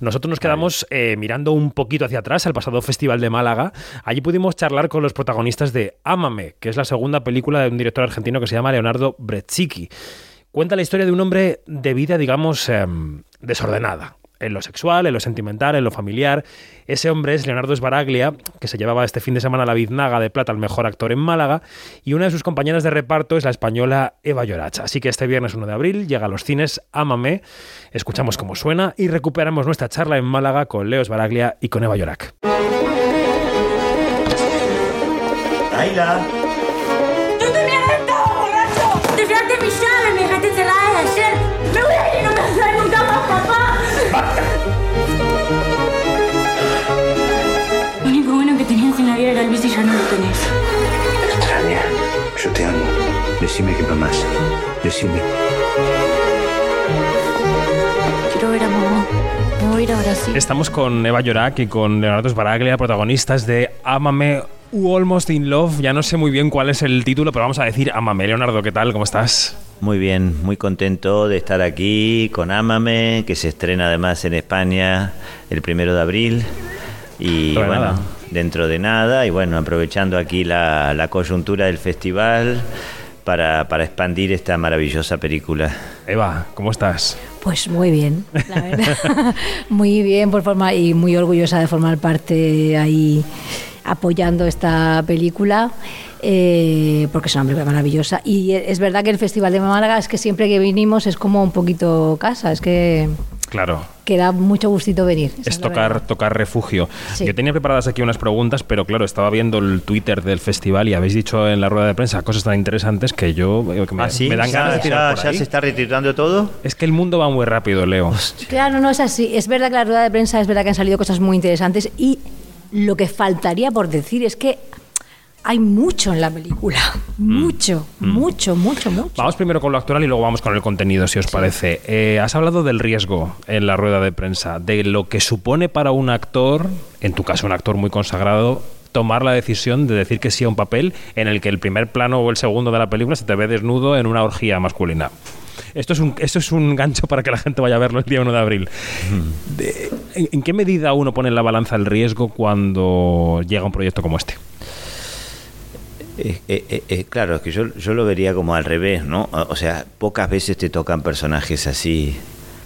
Nosotros nos quedamos eh, mirando un poquito hacia atrás al pasado Festival de Málaga. Allí pudimos charlar con los protagonistas de Ámame, que es la segunda película de un director argentino que se llama Leonardo Brezicki. Cuenta la historia de un hombre de vida, digamos, em, desordenada en lo sexual, en lo sentimental, en lo familiar. Ese hombre es Leonardo Esbaraglia, que se llevaba este fin de semana la biznaga de plata al mejor actor en Málaga, y una de sus compañeras de reparto es la española Eva Lloracha. Así que este viernes 1 de abril llega a los cines Ámame, escuchamos cómo suena y recuperamos nuestra charla en Málaga con Leo Esbaraglia y con Eva Llorac. ¡Tú borracho! ¡Te fiaste mi Decime que mamás. Decime. Quiero ver a mamá. Me voy a ir a Brasil. Estamos con Eva Llorac y con Leonardo Sbaraglia, protagonistas de Ámame u Almost in Love. Ya no sé muy bien cuál es el título, pero vamos a decir Ámame. Leonardo, ¿qué tal? ¿Cómo estás? Muy bien, muy contento de estar aquí con Ámame, que se estrena además en España el primero de abril. Y bueno, nada. dentro de nada, y bueno, aprovechando aquí la, la coyuntura del festival para, para expandir esta maravillosa película. Eva, ¿cómo estás? Pues muy bien, la verdad. muy bien por formar y muy orgullosa de formar parte ahí apoyando esta película. eh, porque es una película maravillosa y es verdad que el Festival de Málaga es que siempre que vinimos es como un poquito casa, es que, Claro. que da mucho gustito venir. Es tocar, tocar refugio. Sí. Yo tenía preparadas aquí unas preguntas, pero claro, estaba viendo el Twitter del festival y habéis dicho en la rueda de prensa cosas tan interesantes que yo eh, que me, ¿Ah, sí? me dan ¿Ya, ganas de tirar ya- se está retirando todo? Es que el mundo va muy rápido, Leo. Claro, no es así. Es verdad que la rueda de prensa es verdad que han salido cosas muy interesantes y lo que faltaría por decir es que hay mucho en la película. Mucho, mucho, mucho, mucho. Vamos primero con lo actual y luego vamos con el contenido, si os parece. Eh, has hablado del riesgo en la rueda de prensa, de lo que supone para un actor, en tu caso un actor muy consagrado, tomar la decisión de decir que sí a un papel en el que el primer plano o el segundo de la película se te ve desnudo en una orgía masculina. Esto es un, esto es un gancho para que la gente vaya a verlo el día 1 de abril. De- ¿en, en qué medida uno pone en la balanza el riesgo cuando llega un proyecto como este? Eh, claro, es que yo, yo lo vería como al revés, ¿no? O sea, pocas veces te tocan personajes así,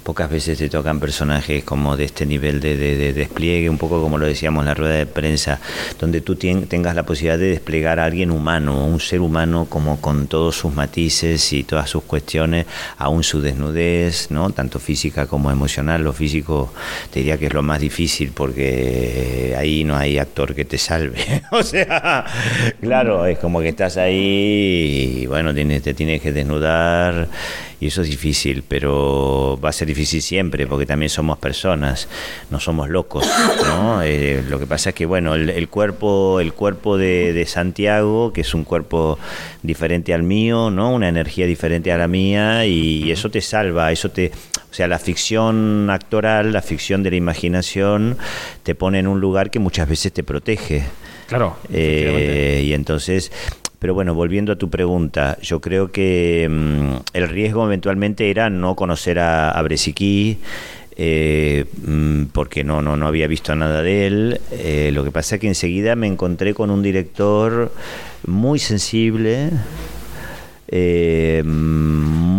pocas veces te tocan personajes como de este nivel de, de- de despliegue, un poco como lo decíamos en la rueda de prensa, donde tú tengas la posibilidad de desplegar a alguien humano, un ser humano como con todos sus matices y todas sus cuestiones, aún su desnudez, ¿no? Tanto física como emocional. Lo físico te diría que es lo más difícil porque ahí no hay actor que te salve. o sea, claro, es como que estás ahí y bueno, tienes, te tienes que desnudar y eso es difícil, pero va a ser difícil siempre porque también somos personas, no somos locos, ¿no? Eh, lo que pasa es que bueno, el, el cuerpo, el cuerpo de, de Santiago, que es un cuerpo diferente al mío, ¿no? Una energía diferente a la mía y eso te salva, eso te, o sea, la ficción actoral, la ficción de la imaginación te pone en un lugar que muchas veces te protege. Claro. Eh, y entonces, pero bueno, volviendo a tu pregunta, yo creo que mm, el riesgo eventualmente era no conocer a, a Bresiquí, eh, mm, porque no, no, no había visto nada de él. Eh, lo que pasa es que enseguida me encontré con un director muy sensible, eh,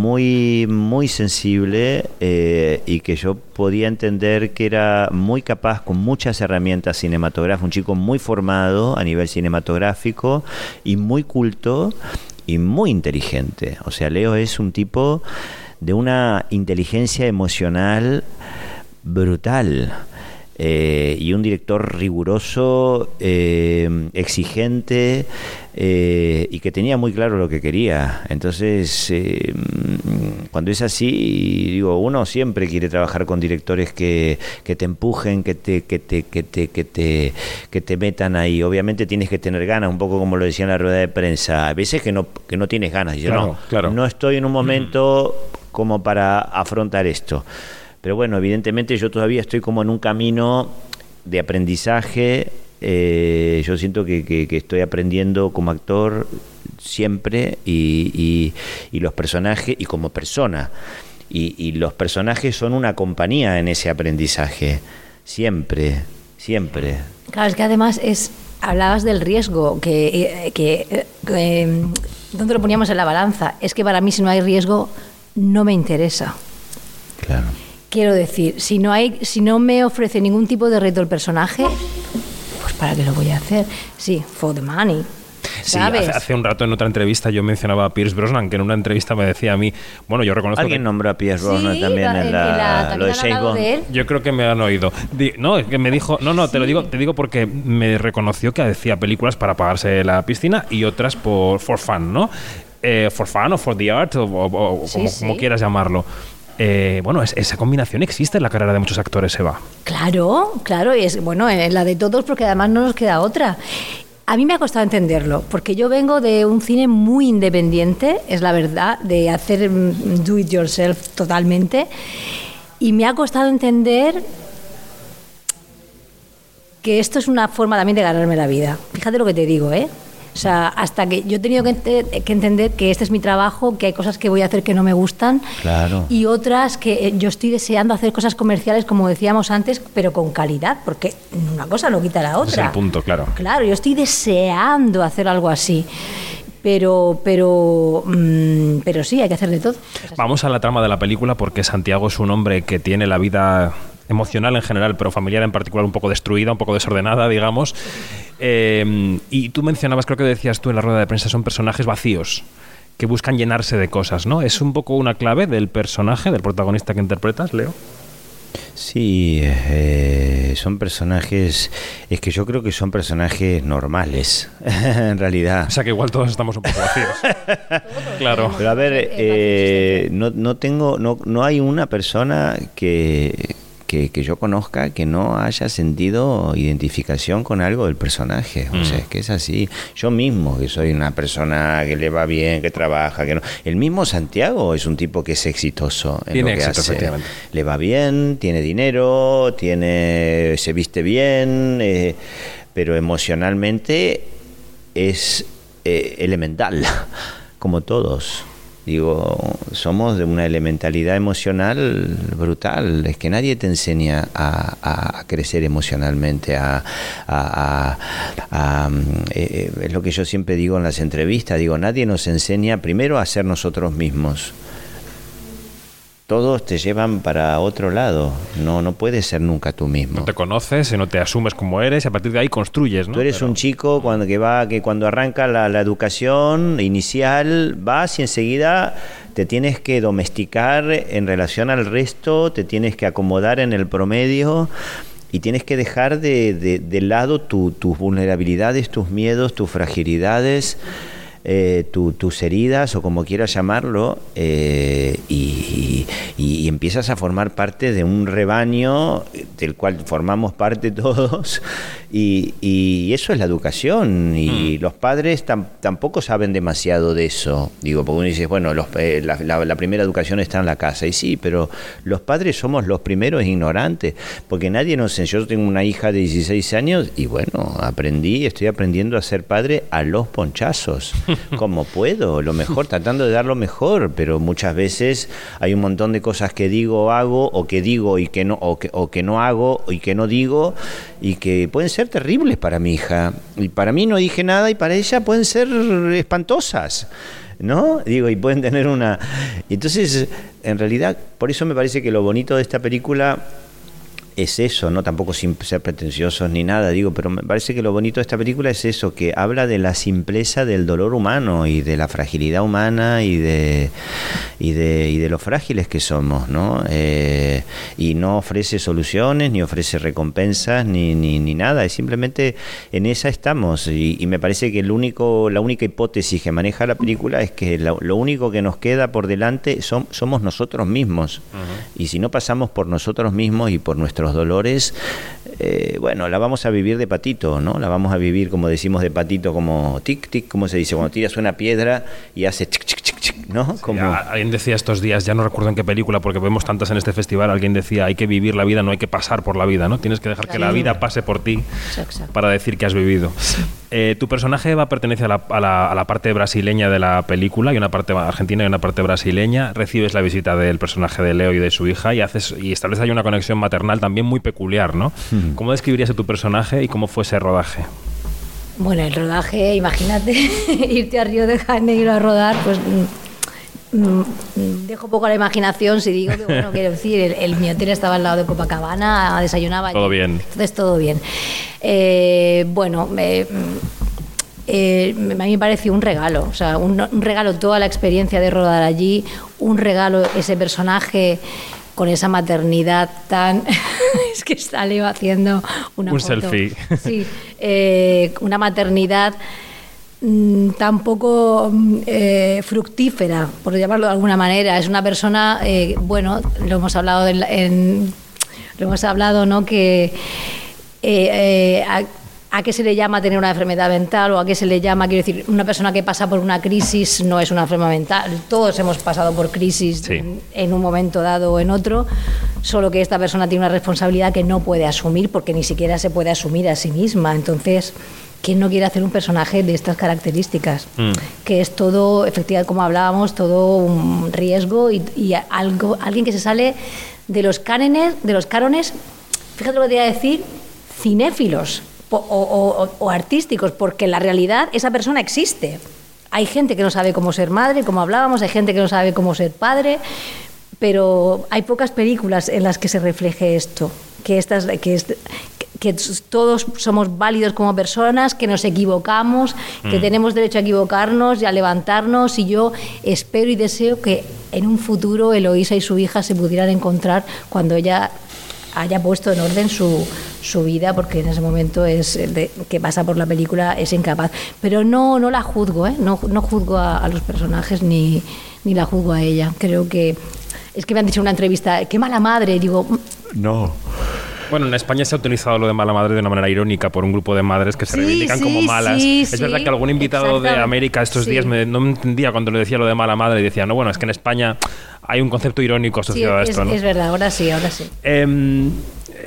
muy, muy sensible eh, y que yo podía entender que era muy capaz con muchas herramientas cinematográficas, un chico muy formado a nivel cinematográfico y muy culto y muy inteligente. O sea, Leo es un tipo de una inteligencia emocional brutal. Eh, y un director riguroso, eh, exigente eh, y que tenía muy claro lo que quería. Entonces, eh, cuando es así, digo, uno siempre quiere trabajar con directores que, que te empujen, que te, que te, que te, que te, que te metan ahí. Obviamente tienes que tener ganas, un poco como lo decía en la rueda de prensa. A veces que no, que no tienes ganas. Yo, Claro, no, claro. no estoy en un momento como para afrontar esto. Pero bueno, evidentemente yo todavía estoy como en un camino de aprendizaje. eh, yo siento que, que- que estoy aprendiendo como actor siempre y, y- y los personajes y como persona. Y, y los personajes son una compañía en ese aprendizaje. Siempre, siempre. Claro, es que además es hablabas del riesgo, que, eh, que, eh, que, ¿dónde lo poníamos en la balanza? Es que para mí si no hay riesgo no me interesa. Claro. Quiero decir, si no hay, si no me ofrece ningún tipo de reto el personaje, pues para qué lo voy a hacer. Sí, for the money. Sí, ¿Sabes? hace, hace un rato en otra entrevista yo mencionaba a Pierce Brosnan, que en una entrevista me decía a mí, bueno, yo reconozco Alguien que... nombró a Pierce Brosnan Sí, también la- en en la, la- lo de también él. Yo creo que me han oído. Di- no, es que me dijo, no, no, te lo digo, te digo porque me reconoció que hacía películas para pagarse la piscina y otras por for fun, ¿no? Eh, for fun o for the art o, o- o Sí, como, sí. como quieras llamarlo. Eh, bueno, es- esa combinación existe en la carrera de muchos actores, Eva. Claro, claro, y es bueno, en la de todos porque además no nos queda otra. A mí me ha costado entenderlo, porque yo vengo de un cine muy independiente, es la verdad, de hacer mm, do it yourself totalmente, y me ha costado entender que esto es una forma también de ganarme la vida. Fíjate lo que te digo, ¿eh? O sea, hasta que yo he tenido que, ente- que entender que este es mi trabajo, que hay cosas que voy a hacer que no me gustan Claro. y otras que eh, yo estoy deseando hacer cosas comerciales, como decíamos antes, pero con calidad, porque una cosa no quita la Ese es otra. el punto, claro. Claro, yo estoy deseando hacer algo así. Pero, pero, mm, pero sí, hay que hacer de todo. Vamos a la trama de la película porque Santiago es un hombre que tiene la vida emocional en general, pero familiar en particular un poco destruida, un poco desordenada, digamos. Eh, y tú mencionabas, creo que decías tú en la rueda de prensa, son personajes vacíos que buscan llenarse de cosas, ¿no? Es un poco una clave del personaje, del protagonista que interpretas, Leo. Sí, eh, son personajes, es que yo creo que son personajes normales, en realidad. O sea que igual todos estamos un poco vacíos. claro. Pero a ver, eh, no, no tengo, no, no hay una persona que, que, que yo conozca que no haya sentido identificación con algo del personaje. O sea, es que es así. Yo mismo, que soy una persona que le va bien, que trabaja, que no. El mismo Santiago es un tipo que es exitoso en Tiene lo que éxito, hace. efectivamente. Le va bien, tiene dinero, tiene, se viste bien, eh, pero emocionalmente es eh, elemental, como todos. Digo, somos de una elementalidad emocional brutal. Es que nadie te enseña a, crecer emocionalmente. A, a- mm, eh, es lo que yo siempre digo en las entrevistas. Digo, nadie nos enseña primero a ser nosotros mismos. Todos te llevan para otro lado. No, no puedes ser nunca tú mismo. No te conoces, no te asumes como eres y a partir de ahí construyes, ¿no? Tú eres Pero- un chico cuando que va que cuando arranca la, la educación inicial vas y enseguida te tienes que domesticar en relación al resto, te tienes que acomodar en el promedio y tienes que dejar de, de- de lado tu- tus vulnerabilidades, tus miedos, tus fragilidades. Eh, tu- tus heridas o como quieras llamarlo eh, y, y- y empiezas a formar parte de un rebaño del cual formamos parte todos y, y eso es la educación y los padres tam- tampoco saben demasiado de eso. Digo porque uno dice bueno los, eh, la, la- la primera educación está en la casa y sí pero los padres somos los primeros ignorantes porque nadie nos enseñó yo tengo una hija de 16 años y bueno aprendí estoy aprendiendo a ser padre a los ponchazos como puedo lo mejor tratando de dar lo mejor pero muchas veces hay un montón de cosas que digo hago o que digo y que no o que, o que no hago y que no digo y que pueden ser terribles para mi hija. Y para mí no dije nada y para ella pueden ser espantosas ¿no? Digo, y pueden tener una... Entonces, en realidad, por eso me parece que lo bonito de esta película es eso, no tampoco sin ser pretenciosos ni nada, digo, pero me parece que lo bonito de esta película es eso, que habla de la simpleza del dolor humano y de la fragilidad humana y de y de, y de lo frágiles que somos, ¿no? Eh, y no ofrece soluciones, ni ofrece recompensas, ni, ni, ni nada, es simplemente en esa estamos. Y, y me parece que el único, la única hipótesis que maneja la película es que lo, lo único que nos queda por delante son, somos nosotros mismos. Y si no pasamos por nosotros mismos y por nuestros dolores, eh, bueno, la vamos a vivir de patito, ¿no? La vamos a vivir, como decimos, de patito, como tic, tic, ¿cómo se dice? Cuando tiras una piedra y hace chic, chic, ¿no? Como... Alguien decía estos días, ya no recuerdo en qué película, porque vemos tantas en este festival, alguien decía, hay que vivir la vida, no hay que pasar por la vida, ¿no? Tienes que dejar que la vida pase por ti Exacto. para decir que has vivido. Eh, tu personaje va pertenece a la, a, la, a la parte brasileña de la película, y una parte argentina y una parte brasileña. Recibes la visita del personaje de Leo y de su hija y haces y estableces ahí una conexión maternal también muy peculiar, ¿no? ¿Cómo describirías a tu personaje y cómo fue ese rodaje? Bueno, el rodaje, imagínate, irte a Río de Janeiro a rodar, pues dejo poco a la imaginación si digo que, bueno, quiero decir, el, el- mi hotel estaba al lado de Copacabana, desayunaba. Todo allí. bien. Entonces, todo bien. Eh, bueno, eh, a mí me pareció un regalo, o sea, un, un regalo toda la experiencia de rodar allí, un regalo ese personaje con esa maternidad tan... es que está Leo haciendo una Un foto. selfie. Sí, eh, una maternidad mm, tan poco mm, eh, fructífera, por llamarlo de alguna manera. Es una persona, eh, bueno, lo hemos hablado en, en- lo hemos hablado, ¿no? Que eh, eh, a, a qué se le llama tener una enfermedad mental o a qué se le llama, quiero decir, una persona que pasa por una crisis no es una enfermedad mental. Todos hemos pasado por crisis Sí. en, en un momento dado o en otro, solo que esta persona tiene una responsabilidad que no puede asumir porque ni siquiera se puede asumir a sí misma. Entonces, ¿quién no quiere hacer un personaje de estas características? Mm. Que es todo, efectivamente, como hablábamos, todo un riesgo y, y algo, alguien que se sale de los cánones, de los cánones, fíjate lo que te iba a decir, cinéfilos o, o- o artísticos, porque en la realidad esa persona existe. Hay gente que no sabe cómo ser madre, como hablábamos, hay gente que no sabe cómo ser padre, pero hay pocas películas en las que se refleje esto, que estas que, es- que todos somos válidos como personas, que nos equivocamos, que tenemos derecho a equivocarnos y a levantarnos y yo espero y deseo que en un futuro Eloísa y su hija se pudieran encontrar cuando ella haya puesto en orden su, su vida, porque en ese momento es el de- que pasa por la película es incapaz. Pero no, no la juzgo, ¿eh? no, no juzgo a, a los personajes ni, ni la juzgo a ella. Creo que es que me han dicho en una entrevista, qué mala madre, digo, "Mm, No. Bueno, en España se ha utilizado lo de mala madre de una manera irónica por un grupo de madres que se Sí, reivindican sí, como malas. sí, es sí, verdad que algún invitado de. América estos días me- no me entendía cuando le decía lo de mala madre y decía, no, bueno, es que en España hay un concepto irónico asociado a es, esto, ¿no? es verdad, ahora sí, ahora sí. Em,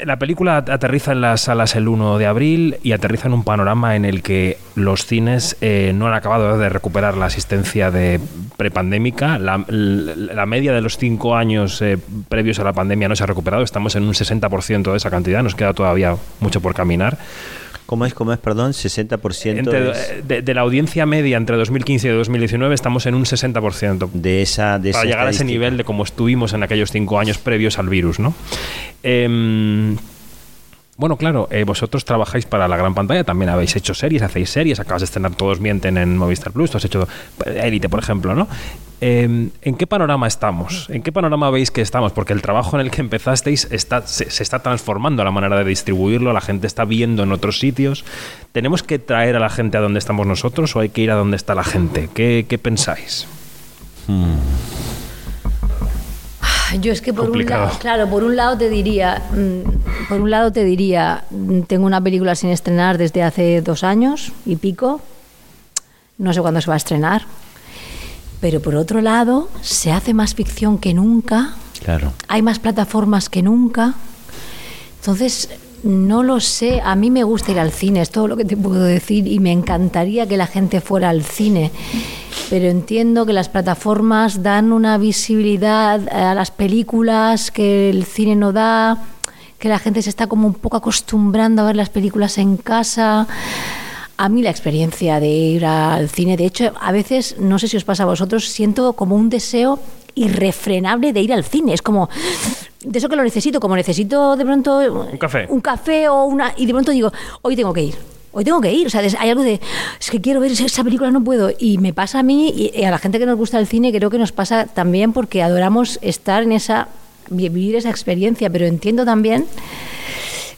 la película aterriza en las salas el 1 de abril y aterriza en un panorama en el que los cines eh, no han acabado de recuperar la asistencia de prepandémica. La, la- media de los cinco años eh, previos a la pandemia no se ha recuperado. Estamos en un 60% de esa cantidad. Nos queda todavía mucho por caminar. ¿Cómo es? ¿Cómo es? Perdón, 60% Entre- es eh, de, de la audiencia media entre 2015 y 2019 estamos en un 60% de esa de para esa llegar a ese nivel de como estuvimos en aquellos cinco años previos al virus, ¿no? Em, bueno, claro, eh, vosotros trabajáis para la gran pantalla, también habéis hecho series, hacéis series, acabas de estrenar Todos Mienten en Movistar Plus, tú has hecho Élite, por ejemplo, ¿no? Em, ¿En qué panorama estamos? ¿En qué panorama veis que estamos? Porque el trabajo en el que empezasteis se, está transformando la manera de distribuirlo, la gente está viendo en otros sitios. ¿Tenemos que traer a la gente a donde estamos nosotros o hay que ir a donde está la gente? ¿Qué, qué pensáis? Yo es que por un lado, claro, por un lado te diría, mm, por un lado te diría, mm, tengo una película sin estrenar desde hace dos años y pico, no sé cuándo se va a estrenar, pero por otro lado se hace más ficción que nunca, Claro. hay más plataformas que nunca, entonces no lo sé, a mí me gusta ir al cine, es todo lo que te puedo decir y me encantaría que la gente fuera al cine, pero entiendo que las plataformas dan una visibilidad a las películas que el cine no da, que la gente se está como un poco acostumbrando a ver las películas en casa. A mí la experiencia de ir al cine, de hecho, a veces, no sé si os pasa a vosotros, siento como un deseo irrefrenable de ir al cine. Es como, de eso que lo necesito, como necesito de pronto... Un café. Un café o una... Y de pronto digo, hoy tengo que ir. Hoy tengo que ir, o sea, hay algo de, es que quiero ver esa- película, no puedo. Y me pasa a mí y a la gente que nos gusta el cine, creo que nos pasa también porque adoramos estar en esa, vi- vivir esa experiencia, pero entiendo también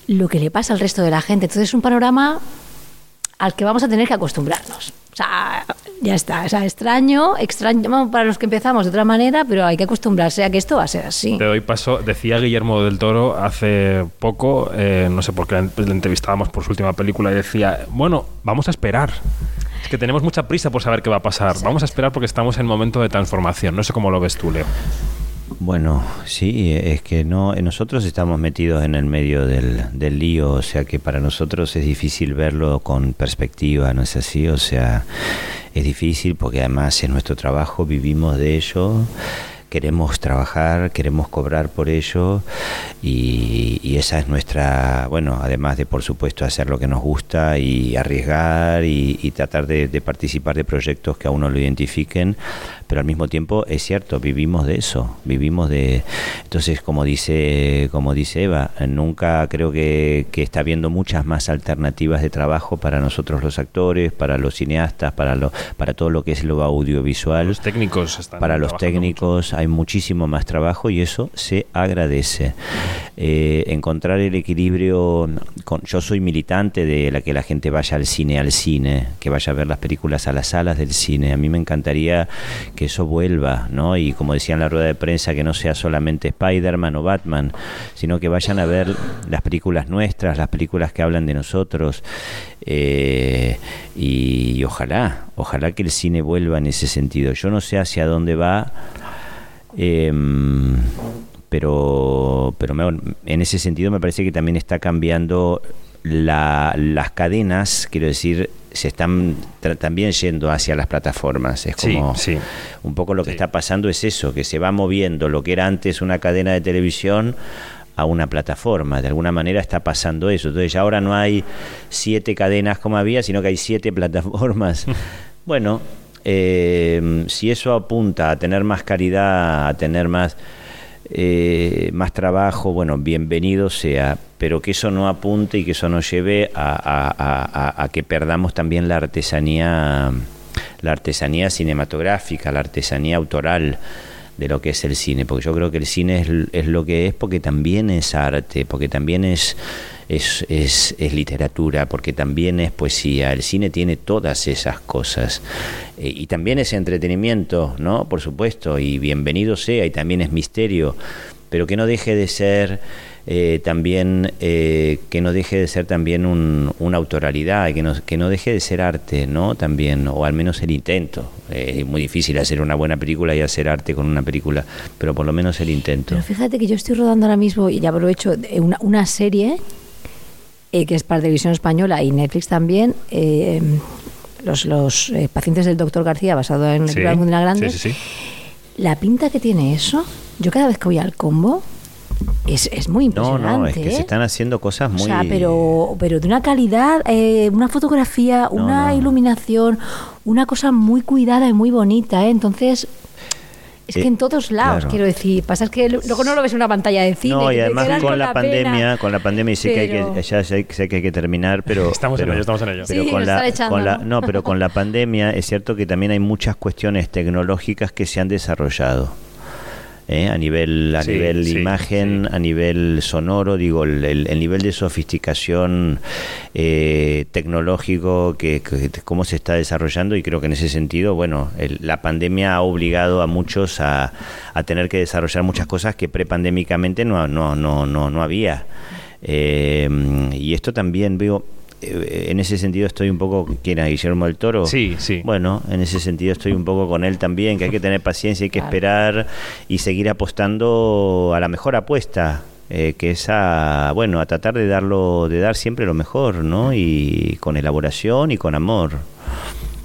lo que le pasa al resto de la gente. Entonces es un panorama al que vamos a tener que acostumbrarnos. O sea, ya está. O sea, extraño, extraño para los que empezamos de otra manera, pero hay que acostumbrarse a que esto va a ser así. Te doy paso. Decía Guillermo del Toro hace poco, eh, no sé por qué le entrevistábamos por su última película, y decía, bueno, vamos a esperar. Es que tenemos mucha prisa por saber qué va a pasar. Vamos a esperar porque estamos en momento de transformación. No sé cómo lo ves tú, Leo. Bueno, sí, es que no, nosotros estamos metidos en el medio del, del lío, o sea que para nosotros es difícil verlo con perspectiva, ¿no es así? O sea, es difícil porque además es nuestro trabajo, vivimos de ello queremos trabajar, queremos cobrar por ello y, y, esa es nuestra, bueno, además de por supuesto hacer lo que nos gusta y arriesgar y, tratar de, de, participar de proyectos que a uno lo identifiquen, pero al mismo tiempo es cierto, vivimos de eso, vivimos de... Entonces, como dice, como dice Eva, nunca creo que, que está habiendo muchas más alternativas de trabajo para nosotros los actores, para los cineastas, para, lo, para todo lo que es lo audiovisual. Los técnicos están Para los técnicos mucho. hay muchísimo más trabajo y eso se agradece. Eh, encontrar el equilibrio, con, yo soy militante de la que la gente vaya al cine, al cine, que vaya a ver las películas a las salas del cine. A mí me encantaría que eso vuelva, ¿no? Y como decía en la rueda de prensa, que no sea solamente Spider-Man o Batman, sino que vayan a ver las películas nuestras, las películas que hablan de nosotros. Eh, y, y ojalá, ojalá que el cine vuelva en ese sentido. Yo no sé hacia dónde va. Eh, pero pero me, en ese sentido me parece que también está cambiando la, las cadenas, quiero decir, se están también yendo hacia las plataformas. Es como sí, sí. un poco lo que Sí. está pasando es eso, que se va moviendo lo que era antes una cadena de televisión a una plataforma. De alguna manera está pasando eso. Entonces ya ahora no hay siete cadenas como había, sino que hay siete plataformas. bueno, eh, si eso apunta a tener más calidad, a tener más eh, más trabajo, bueno, bienvenido sea, pero que eso no apunte y que eso nos lleve a, a- que perdamos también la artesanía, la artesanía cinematográfica, la artesanía autoral de lo que es el cine, porque yo creo que el cine es, lo que es porque también es arte, porque también es, es, es, es literatura, porque también es poesía, el cine tiene todas esas cosas. Eh, y también es entretenimiento, ¿no? Por supuesto, y bienvenido sea, y también es misterio, pero que no deje de ser eh, también eh, que no deje de ser también un, una autoralidad y que no, que no deje de ser arte no también o al menos el intento Eh, es muy difícil hacer una buena película y hacer arte con una película pero por lo menos el intento Pero fíjate que yo estoy rodando ahora mismo, y ya aprovecho, de una, una serie eh, que es para televisión española y Netflix también, eh, los, los eh, pacientes del doctor García, basado en el Sí, libro Almudena Grande. sí, sí, sí. La pinta que tiene eso, yo cada vez que voy al combo, es, es muy no impresionante. no es que ¿eh? se están haciendo cosas muy O sea, pero, pero de una calidad, eh, una fotografía, No, una no. iluminación, una cosa muy cuidada y muy bonita, ¿eh? Entonces, es Eh, que en todos lados, claro. quiero decir, pasa es que luego no lo ves en una pantalla de cine. no y además con la, pandemia con la pandemia y sé que hay que ya sé, sé que hay que terminar pero Estamos en ello, estamos en ello. pero Sí, con la, están echando, con la- ¿no? no pero con la pandemia es cierto que también hay muchas cuestiones tecnológicas que se han desarrollado ¿eh? a nivel a Sí, nivel sí, imagen sí. a nivel sonoro digo el, el- el nivel de sofisticación eh, tecnológico que, que- cómo se está desarrollando y creo que en ese sentido bueno el- la pandemia ha obligado a muchos a, a tener que desarrollar muchas cosas que prepandémicamente no no no no no había Eh, y esto también veo en ese sentido estoy un poco quién era Guillermo del Toro Sí, sí. bueno, en ese sentido estoy un poco con él también, que hay que tener paciencia, hay que Claro. esperar y seguir apostando a la mejor apuesta, eh, que es a, bueno, a tratar de darlo, de dar siempre lo mejor, ¿no? Y con elaboración y con amor.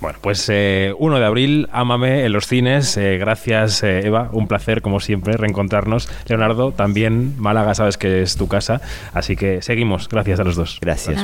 Bueno, pues eh, 1 de abril, ámame en los cines. Eh, gracias, eh, Eva. Un placer, como siempre, reencontrarnos. Leonardo, también Málaga, sabes que es tu casa. Así que seguimos. Gracias a los dos. Gracias.